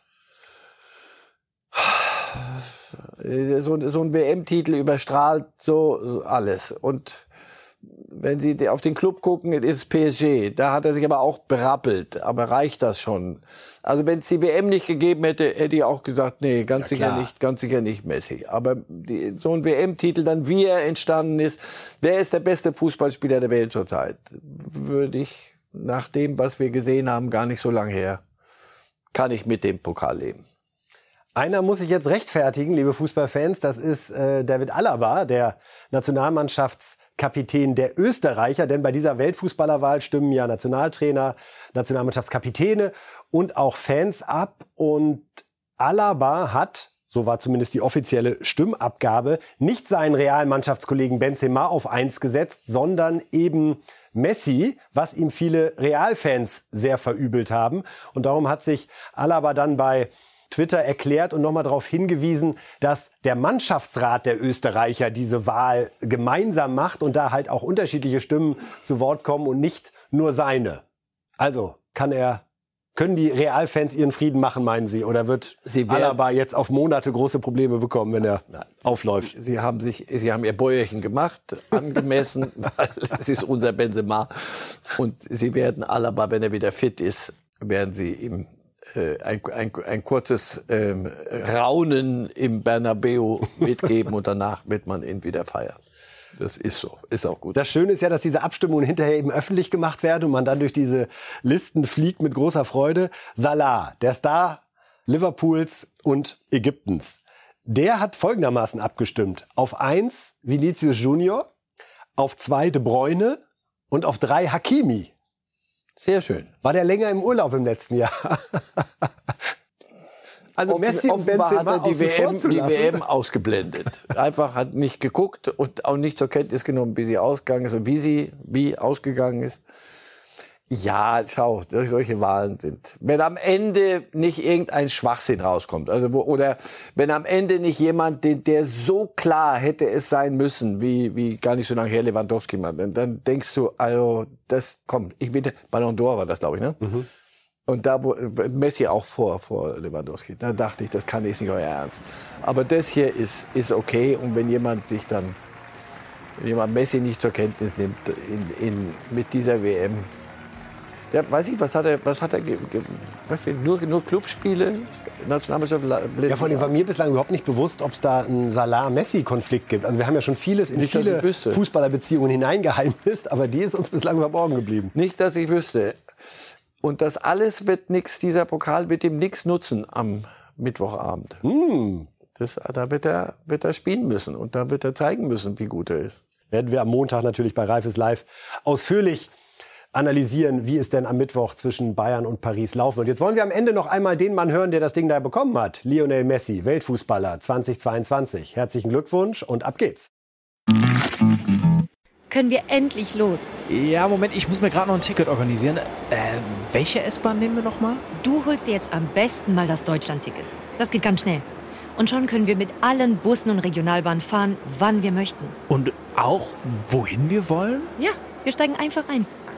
So, so ein WM-Titel überstrahlt so alles. Und wenn Sie auf den Club gucken, ist PSG. Da hat er sich aber auch berappelt. Aber reicht das schon? Also wenn es die WM nicht gegeben hätte, hätte ich auch gesagt, nee, ganz ja, sicher nicht, ganz sicher nicht Messi. Aber die, so ein WM-Titel, dann wie er entstanden ist, wer ist der beste Fußballspieler der Welt zurzeit? Würde ich nach dem, was wir gesehen haben, gar nicht so lange her, kann ich mit dem Pokal leben. Einer muss sich jetzt rechtfertigen, liebe Fußballfans. Das ist äh, David Alaba, der Nationalmannschaftskapitän der Österreicher. Denn bei dieser Weltfußballerwahl stimmen ja Nationaltrainer, Nationalmannschaftskapitäne und auch Fans ab. Und Alaba hat, so war zumindest die offizielle Stimmabgabe, nicht seinen realen Mannschaftskollegen Benzema auf eins gesetzt, sondern eben Messi, was ihm viele Realfans sehr verübelt haben. Und darum hat sich Alaba dann bei Twitter erklärt und nochmal darauf hingewiesen, dass der Mannschaftsrat der Österreicher diese Wahl gemeinsam macht und da halt auch unterschiedliche Stimmen zu Wort kommen und nicht nur seine. Also kann er können die Realfans ihren Frieden machen, meinen Sie? Oder wird Sie Alaba jetzt auf Monate große Probleme bekommen, wenn er Nein. aufläuft? Sie haben sich, Sie haben Ihr Bäuerchen gemacht, angemessen, *laughs* weil es ist unser Benzema. Und Sie werden Alaba, wenn er wieder fit ist, werden Sie ihm ein, ein, ein kurzes ähm, Raunen im Bernabeu mitgeben und danach wird man ihn wieder feiern. Das ist so, ist auch gut. Das Schöne ist ja, dass diese Abstimmungen hinterher eben öffentlich gemacht werden und man dann durch diese Listen fliegt mit großer Freude. Salah, der Star Liverpools und Ägyptens, der hat folgendermaßen abgestimmt. Auf eins Vinicius Junior, auf zwei De Bruyne und auf drei Hakimi. Sehr schön. War der länger im Urlaub im letzten Jahr? *laughs* Also Messi und Benzema hat er die WM, die WM ausgeblendet. Einfach hat nicht geguckt und auch nicht zur Kenntnis genommen, wie sie ausgegangen ist und wie sie wie ausgegangen ist. Ja, schau, solche Wahlen sind. Wenn am Ende nicht irgendein Schwachsinn rauskommt, also wo, oder wenn am Ende nicht jemand, den, der so klar hätte es sein müssen, wie, wie gar nicht so lange her Lewandowski mal, dann, dann denkst du, also das kommt. Ich bitte, Ballon d'Or war das, glaube ich, ne? Mhm. Und da wo Messi auch vor, vor Lewandowski. Da dachte ich, das kann ich nicht euer Ernst. Aber das hier ist, ist okay. Und wenn jemand sich dann, wenn jemand Messi nicht zur Kenntnis nimmt in, in, mit dieser WM, ja, weiß ich, was hat er, was hat er, nur, nur Clubspiele, Nationalmannschaft Ja, vor allem war mir bislang überhaupt nicht bewusst, ob es da einen Salah-Messi-Konflikt gibt. Also wir haben ja schon vieles in nicht, viele Fußballerbeziehungen hineingeheimnist, aber die ist uns bislang verborgen geblieben. Nicht, dass ich wüsste. Und das alles wird nichts, dieser Pokal wird ihm nichts nutzen am Mittwochabend. Hm. Das, da wird er, wird er spielen müssen und da wird er zeigen müssen, wie gut er ist. Werden wir am Montag natürlich bei Reifes Live ausführlich analysieren, wie es denn am Mittwoch zwischen Bayern und Paris laufen wird. Jetzt wollen wir am Ende noch einmal den Mann hören, der das Ding da bekommen hat. Lionel Messi, Weltfußballer 2022. Herzlichen Glückwunsch und ab geht's. Können wir endlich los? Ja, Moment, ich muss mir gerade noch ein Ticket organisieren. Äh, welche S-Bahn nehmen wir noch mal? Du holst dir jetzt am besten mal das Deutschland-Ticket. Das geht ganz schnell. Und schon können wir mit allen Bussen und Regionalbahnen fahren, wann wir möchten. Und auch, wohin wir wollen? Ja, wir steigen einfach ein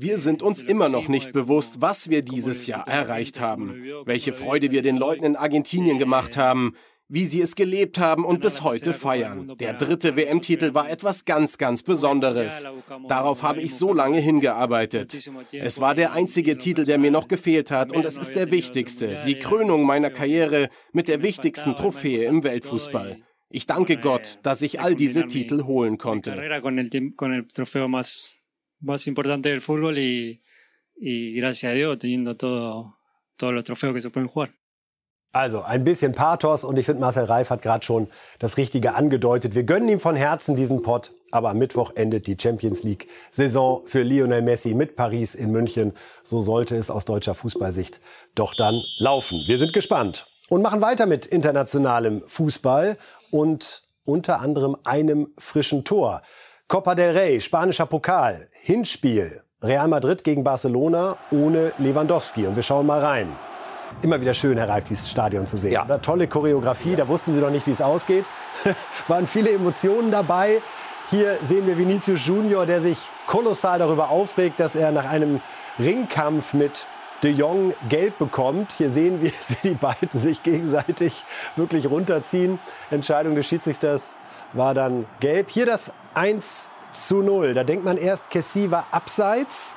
Wir sind uns immer noch nicht bewusst, was wir dieses Jahr erreicht haben, welche Freude wir den Leuten in Argentinien gemacht haben, wie sie es gelebt haben und bis heute feiern. Der dritte WM-Titel war etwas ganz, ganz Besonderes. Darauf habe ich so lange hingearbeitet. Es war der einzige Titel, der mir noch gefehlt hat und es ist der wichtigste, die Krönung meiner Karriere mit der wichtigsten Trophäe im Weltfußball. Ich danke Gott, dass ich all diese Titel holen konnte. Also ein bisschen Pathos und ich finde, Marcel Reif hat gerade schon das Richtige angedeutet. Wir gönnen ihm von Herzen diesen Pott, aber am Mittwoch endet die Champions League-Saison für Lionel Messi mit Paris in München. So sollte es aus deutscher Fußballsicht doch dann laufen. Wir sind gespannt und machen weiter mit internationalem Fußball und unter anderem einem frischen Tor. Copa del Rey, spanischer Pokal, Hinspiel, Real Madrid gegen Barcelona ohne Lewandowski. Und wir schauen mal rein. Immer wieder schön, Herr Reif, dieses Stadion zu sehen. Ja. Oder? Tolle Choreografie, da wussten Sie noch nicht, wie es ausgeht. *laughs* Waren viele Emotionen dabei. Hier sehen wir Vinicius Junior, der sich kolossal darüber aufregt, dass er nach einem Ringkampf mit De Jong gelb bekommt. Hier sehen wir, *laughs* wie die beiden sich gegenseitig wirklich runterziehen. Entscheidung des Schiedsrichters war dann gelb. Hier das 1 zu 0. Da denkt man erst, Kessi war abseits.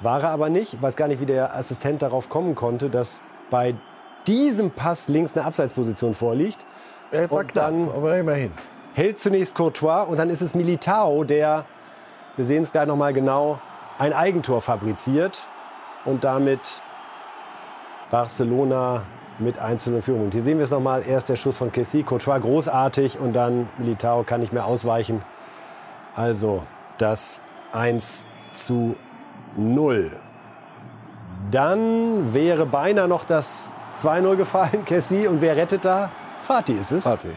War er aber nicht. Ich weiß gar nicht, wie der Assistent darauf kommen konnte, dass bei diesem Pass links eine Abseitsposition vorliegt. Er war knapp, dann aber immerhin. Hält zunächst Courtois und dann ist es Militao, der, wir sehen es gleich nochmal genau, ein Eigentor fabriziert und damit Barcelona mit 1 in Führung. Und hier sehen wir es nochmal. Erst der Schuss von Kessi, Courtois großartig und dann Militao kann nicht mehr ausweichen. Also das 1 zu 0. Dann wäre beinahe noch das 2-0 gefallen, Kessi. Und wer rettet da? Fatih ist es. Fatih.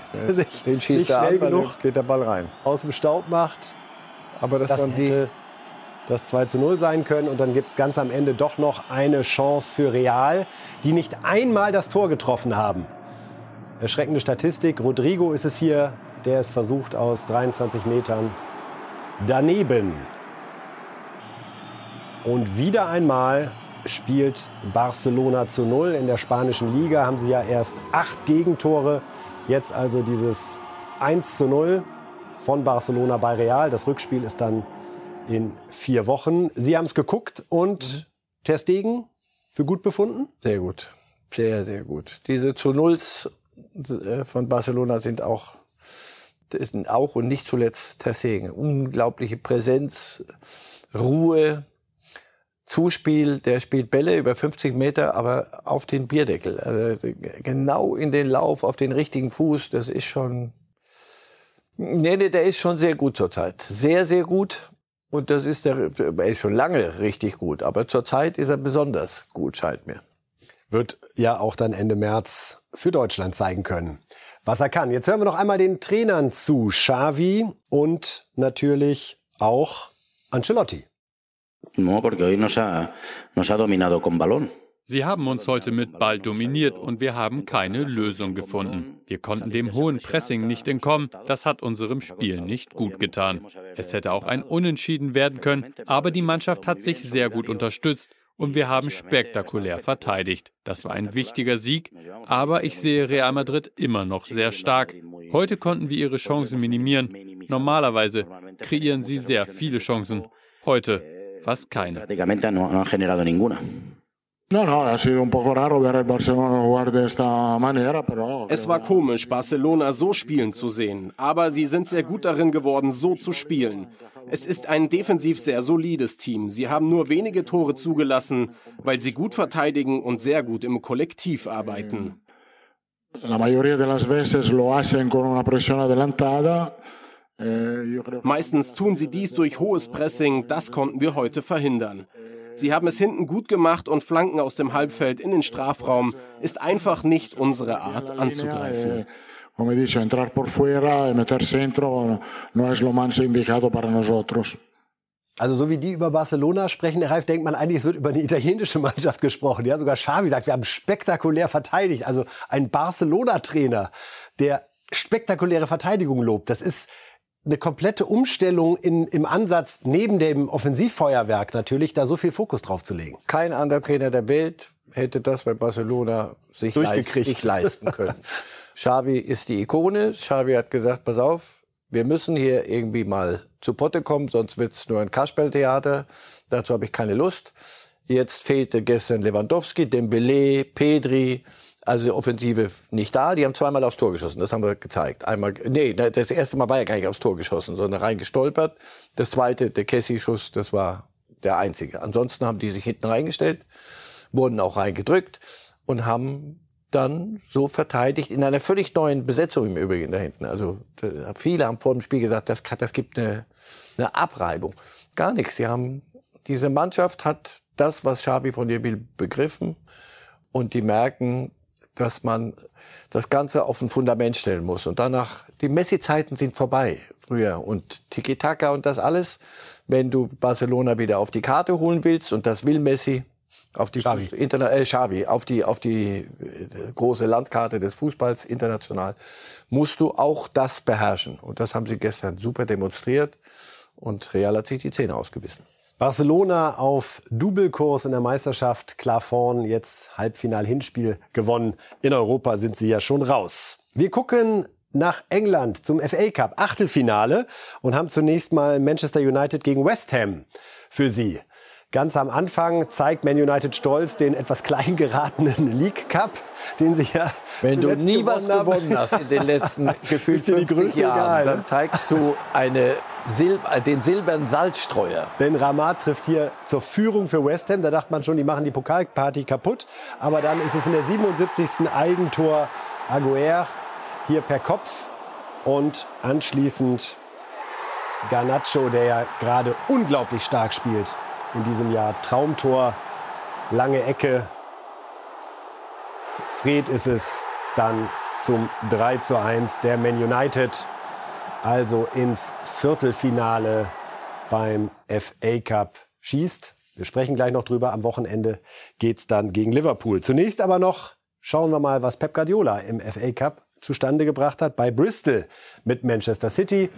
Den schießt er an, genug geht der Ball rein. Aus dem Staub macht. Aber das, das waren die das 2 zu 0 sein können. Und dann gibt es ganz am Ende doch noch eine Chance für Real, die nicht einmal das Tor getroffen haben. Erschreckende Statistik. Rodrigo ist es hier, der es versucht aus 23 Metern daneben. Und wieder einmal spielt Barcelona zu Null. In der spanischen Liga haben sie ja erst acht Gegentore. Jetzt also dieses 1 zu 0 von Barcelona bei Real. Das Rückspiel ist dann in vier Wochen. Sie haben es geguckt und mhm. Ter Stegen für gut befunden? Sehr gut. Sehr, sehr gut. Diese zu Nulls äh, von Barcelona sind auch, auch und nicht zuletzt Ter Stegen. Unglaubliche Präsenz, Ruhe, Zuspiel, der spielt Bälle über 50 Meter, aber auf den Bierdeckel. Also genau in den Lauf, auf den richtigen Fuß. Das ist schon. Nee, nee, der ist schon sehr gut zurzeit. Sehr, sehr gut. Und das ist der, er ist schon lange richtig gut, aber zurzeit ist er besonders gut, scheint mir. Wird ja auch dann Ende März für Deutschland zeigen können, was er kann. Jetzt hören wir noch einmal den Trainern zu, Xavi und natürlich auch Ancelotti. No, porque hoy nos ha, nos ha dominado con balón. Sie haben uns heute mit Ball dominiert und wir haben keine Lösung gefunden. Wir konnten dem hohen Pressing nicht entkommen. Das hat unserem Spiel nicht gut getan. Es hätte auch ein Unentschieden werden können, aber die Mannschaft hat sich sehr gut unterstützt und wir haben spektakulär verteidigt. Das war ein wichtiger Sieg, aber ich sehe Real Madrid immer noch sehr stark. Heute konnten wir ihre Chancen minimieren. Normalerweise kreieren sie sehr viele Chancen. Heute fast keine. Es war komisch, Barcelona so spielen zu sehen, aber sie sind sehr gut darin geworden, so zu spielen. Es ist ein defensiv sehr solides Team. Sie haben nur wenige Tore zugelassen, weil sie gut verteidigen und sehr gut im Kollektiv arbeiten. La mayoría de las veces lo hacen con una presión adelantada. Eh, Meistens tun sie dies durch hohes Pressing, das konnten wir heute verhindern. Sie haben es hinten gut gemacht und Flanken aus dem Halbfeld in den Strafraum ist einfach nicht unsere Art anzugreifen. Como dice, entrar por fuera y meter centro no es lo más indicado para nosotros. Also so wie die über Barcelona sprechen, Herr Reif, denkt man eigentlich, es wird über eine italienische *laughs* Mannschaft gesprochen. Ja, sogar Xavi sagt, wir haben spektakulär verteidigt. Also ein Barcelona-Trainer, der spektakuläre Verteidigung lobt. Das ist eine komplette Umstellung in, im Ansatz, neben dem Offensivfeuerwerk natürlich, da so viel Fokus drauf zu legen. Kein anderer Trainer der Welt hätte das bei Barcelona sich, leist, sich leisten können. *laughs* Xavi ist die Ikone. Xavi hat gesagt, pass auf, wir müssen hier irgendwie mal zu Potte kommen, sonst wird's nur ein Kasperltheater. Dazu habe ich keine Lust. Jetzt fehlte gestern Lewandowski, Dembele, Pedri, also die Offensive nicht da. Die haben zweimal aufs Tor geschossen. Das haben wir gezeigt. Einmal, nee, das erste Mal war ja gar nicht aufs Tor geschossen, sondern reingestolpert. Das zweite, der Kessi-Schuss, das war der einzige. Ansonsten haben die sich hinten reingestellt, wurden auch reingedrückt und haben dann so verteidigt in einer völlig neuen Besetzung im Übrigen da hinten. Also viele haben vor dem Spiel gesagt, das, das gibt eine, eine Abreibung. Gar nichts. Sie haben, diese Mannschaft hat das, was Xavi von ihr will, begriffen. Und die merken, dass man das Ganze auf ein Fundament stellen muss. Und danach, die Messi-Zeiten sind vorbei früher. Und Tiki-Taka und das alles. Wenn du Barcelona wieder auf die Karte holen willst, und das will Messi, auf die Xavi. Interna äh, Xavi, auf die auf die äh, große Landkarte des Fußballs international musst du auch das beherrschen und das haben sie gestern super demonstriert und Real hat sich die Zähne ausgebissen. Barcelona auf Doublekurs in der Meisterschaft, klar vorn, jetzt Halbfinal-Hinspiel gewonnen. In Europa sind sie ja schon raus. Wir gucken nach England zum FA Cup Achtelfinale und haben zunächst mal Manchester United gegen West Ham für Sie. Ganz am Anfang zeigt Man United stolz den etwas klein geratenen League Cup, den sie ja Wenn du nie was haben. gewonnen hast in den letzten *laughs* gefühlt 50 Jahren, egal, dann zeigst du eine Sil den silbernen Salzstreuer. Denn Ramat trifft hier zur Führung für West Ham. Da dachte man schon, die machen die Pokalparty kaputt. Aber dann ist es in der 77. Eigentor Aguer hier per Kopf. Und anschließend Garnacho, der ja gerade unglaublich stark spielt in diesem Jahr. Traumtor, lange Ecke. Fred ist es dann zum 3 zu 1 der Man United. Also ins Viertelfinale beim FA Cup schießt. Wir sprechen gleich noch drüber. Am Wochenende geht es dann gegen Liverpool. Zunächst aber noch schauen wir mal, was Pep Guardiola im FA Cup zustande gebracht hat bei Bristol mit Manchester City.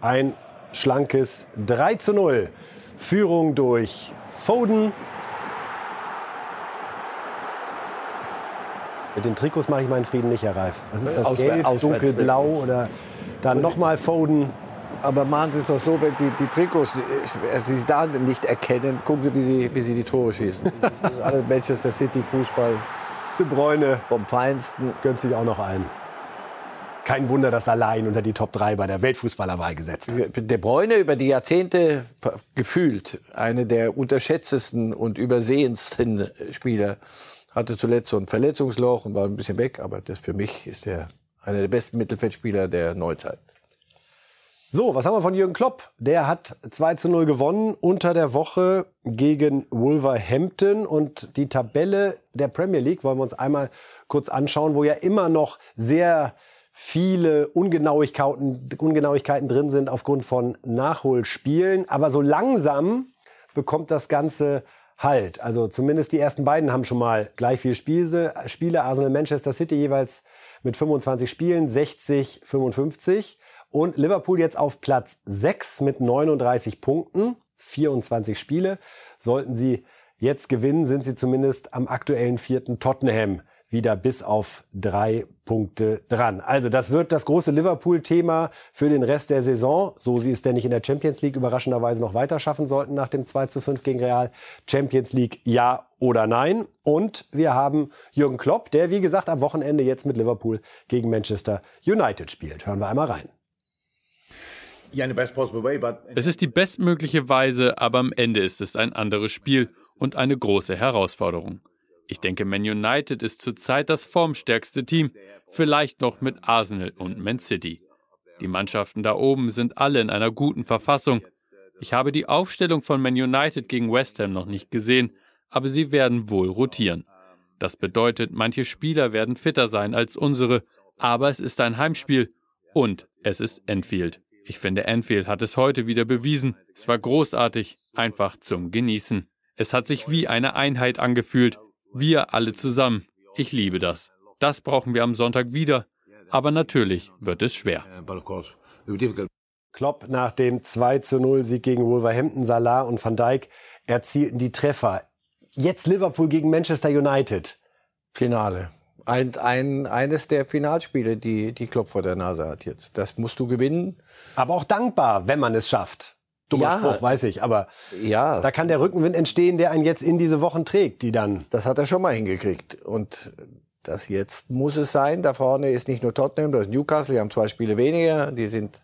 Ein schlankes 3 zu 0 Führung durch Foden. Mit den Trikots mache ich meinen Frieden nicht, Herr Reif. Was ist das? Auswär Gelb, dunkelblau oder dann nochmal Foden? Aber machen Sie es doch so, wenn Sie die Trikots, Sie da nicht erkennen, gucken Sie, wie Sie, wie Sie die Tore schießen. *laughs* Alle Manchester City Fußball. De Bräune vom Feinsten. Gönnt sich auch noch ein. Kein Wunder, dass allein unter die Top 3 bei der Weltfußballerwahl gesetzt hat. De Bruyne über die Jahrzehnte gefühlt eine der unterschätztesten und übersehensten Spieler. Hatte zuletzt so ein Verletzungsloch und war ein bisschen weg, aber das für mich ist er einer der besten Mittelfeldspieler der Neuzeit. So, was haben wir von Jürgen Klopp? Der hat 2 zu 0 gewonnen unter der Woche gegen Wolverhampton. Und die Tabelle der Premier League wollen wir uns einmal kurz anschauen, wo ja immer noch sehr viele Ungenauigkeiten, Ungenauigkeiten drin sind aufgrund von Nachholspielen. Aber so langsam bekommt das Ganze Halt. Also zumindest die ersten beiden haben schon mal gleich viele Spiele. Spiele Arsenal Manchester City jeweils mit 25 Spielen, 60, 55. Und Liverpool jetzt auf Platz 6 mit 39 Punkten, 24 Spiele. Sollten sie jetzt gewinnen, sind sie zumindest am aktuellen vierten Tottenham wieder bis auf drei Punkte dran. Also das wird das große Liverpool-Thema für den Rest der Saison, so sie es denn nicht in der Champions League überraschenderweise noch weiter schaffen sollten nach dem 2 zu 5 gegen Real. Champions League ja oder nein. Und wir haben Jürgen Klopp, der wie gesagt am Wochenende jetzt mit Liverpool gegen Manchester United spielt. Hören wir einmal rein. Es ist die bestmögliche Weise, aber am Ende ist es ein anderes Spiel und eine große Herausforderung. Ich denke, Man United ist zurzeit das formstärkste Team, vielleicht noch mit Arsenal und Man City. Die Mannschaften da oben sind alle in einer guten Verfassung. Ich habe die Aufstellung von Man United gegen West Ham noch nicht gesehen, aber sie werden wohl rotieren. Das bedeutet, manche Spieler werden fitter sein als unsere, aber es ist ein Heimspiel und es ist Enfield. Ich finde, Enfield hat es heute wieder bewiesen. Es war großartig, einfach zum Genießen. Es hat sich wie eine Einheit angefühlt. Wir alle zusammen. Ich liebe das. Das brauchen wir am Sonntag wieder. Aber natürlich wird es schwer. Klopp nach dem 2 zu 0 Sieg gegen Wolverhampton, Salah und Van Dijk erzielten die Treffer. Jetzt Liverpool gegen Manchester United. Finale. Ein, ein, eines der Finalspiele, die, die Klopp vor der Nase hat jetzt. Das musst du gewinnen. Aber auch dankbar, wenn man es schafft. Dummer ja, Spruch, weiß ich. Aber ja. da kann der Rückenwind entstehen, der einen jetzt in diese Wochen trägt, die dann. Das hat er schon mal hingekriegt. Und das jetzt muss es sein. Da vorne ist nicht nur Tottenham, da ist Newcastle, die haben zwei Spiele weniger. Die sind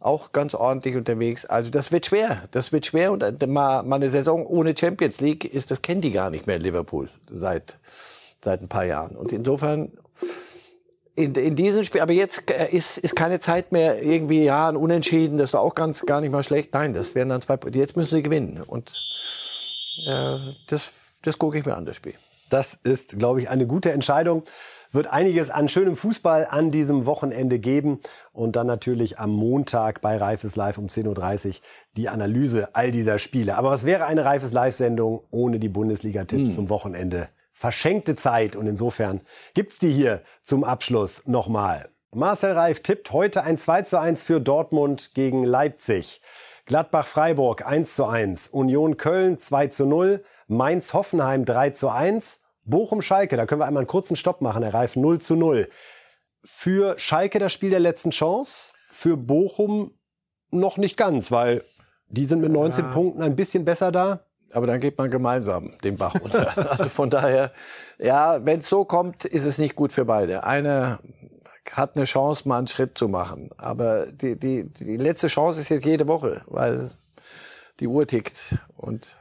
auch ganz ordentlich unterwegs. Also das wird schwer. Das wird schwer. Und äh, mal, mal eine Saison ohne Champions League ist, das kennen die gar nicht mehr in Liverpool seit, seit ein paar Jahren. Und insofern, in, in diesem Spiel, aber jetzt äh, ist, ist keine Zeit mehr irgendwie, ja, ein Unentschieden, das ist auch ganz, gar nicht mal schlecht. Nein, das werden dann zwei, jetzt müssen sie gewinnen. Und äh, das, das gucke ich mir an, das Spiel. Das ist, glaube ich, eine gute Entscheidung wird einiges an schönem Fußball an diesem Wochenende geben. Und dann natürlich am Montag bei Reifes Live um 10.30 Uhr die Analyse all dieser Spiele. Aber was wäre eine Reifes Live-Sendung ohne die Bundesliga-Tipps mhm. zum Wochenende? Verschenkte Zeit und insofern gibt's die hier zum Abschluss nochmal. Marcel Reif tippt heute ein 2 zu 1 für Dortmund gegen Leipzig. Gladbach-Freiburg 1 zu 1. Union Köln 2 zu 0. Mainz-Hoffenheim 3 zu 1. Bochum-Schalke, da können wir einmal einen kurzen Stopp machen, Herr Reif, 0 zu 0. Für Schalke das Spiel der letzten Chance, für Bochum noch nicht ganz, weil die sind mit 19 ja. Punkten ein bisschen besser da. Aber dann geht man gemeinsam den Bach runter. *laughs* also von daher, ja, wenn es so kommt, ist es nicht gut für beide. Einer hat eine Chance, mal einen Schritt zu machen. Aber die, die, die letzte Chance ist jetzt jede Woche, weil die Uhr tickt. Und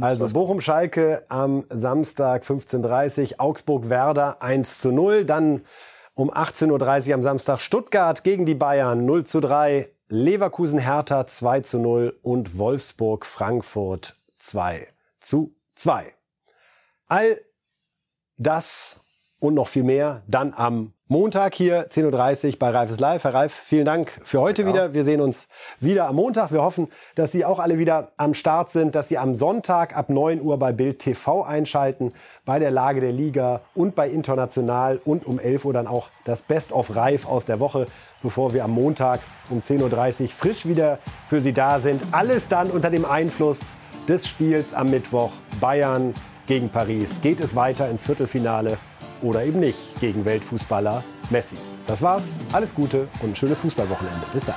also Bochum-Schalke am Samstag 15.30 Uhr, Augsburg-Werder 1 zu 0. Dann um 18.30 Uhr am Samstag Stuttgart gegen die Bayern 0 zu 3. Leverkusen-Hertha 2 zu 0 und Wolfsburg-Frankfurt 2 zu 2. All das und noch viel mehr dann am Montag hier 10.30 Uhr bei Reifes Live. Herr Reif, vielen Dank für heute genau. wieder. Wir sehen uns wieder am Montag. Wir hoffen, dass Sie auch alle wieder am Start sind, dass Sie am Sonntag ab 9 Uhr bei Bild TV einschalten, bei der Lage der Liga und bei International und um 11 Uhr dann auch das Best of Reif aus der Woche, bevor wir am Montag um 10.30 Uhr frisch wieder für Sie da sind. Alles dann unter dem Einfluss des Spiels am Mittwoch Bayern gegen Paris. Geht es weiter ins Viertelfinale oder eben nicht gegen Weltfußballer Messi? Das war's. Alles Gute und ein schönes Fußballwochenende. Bis dann.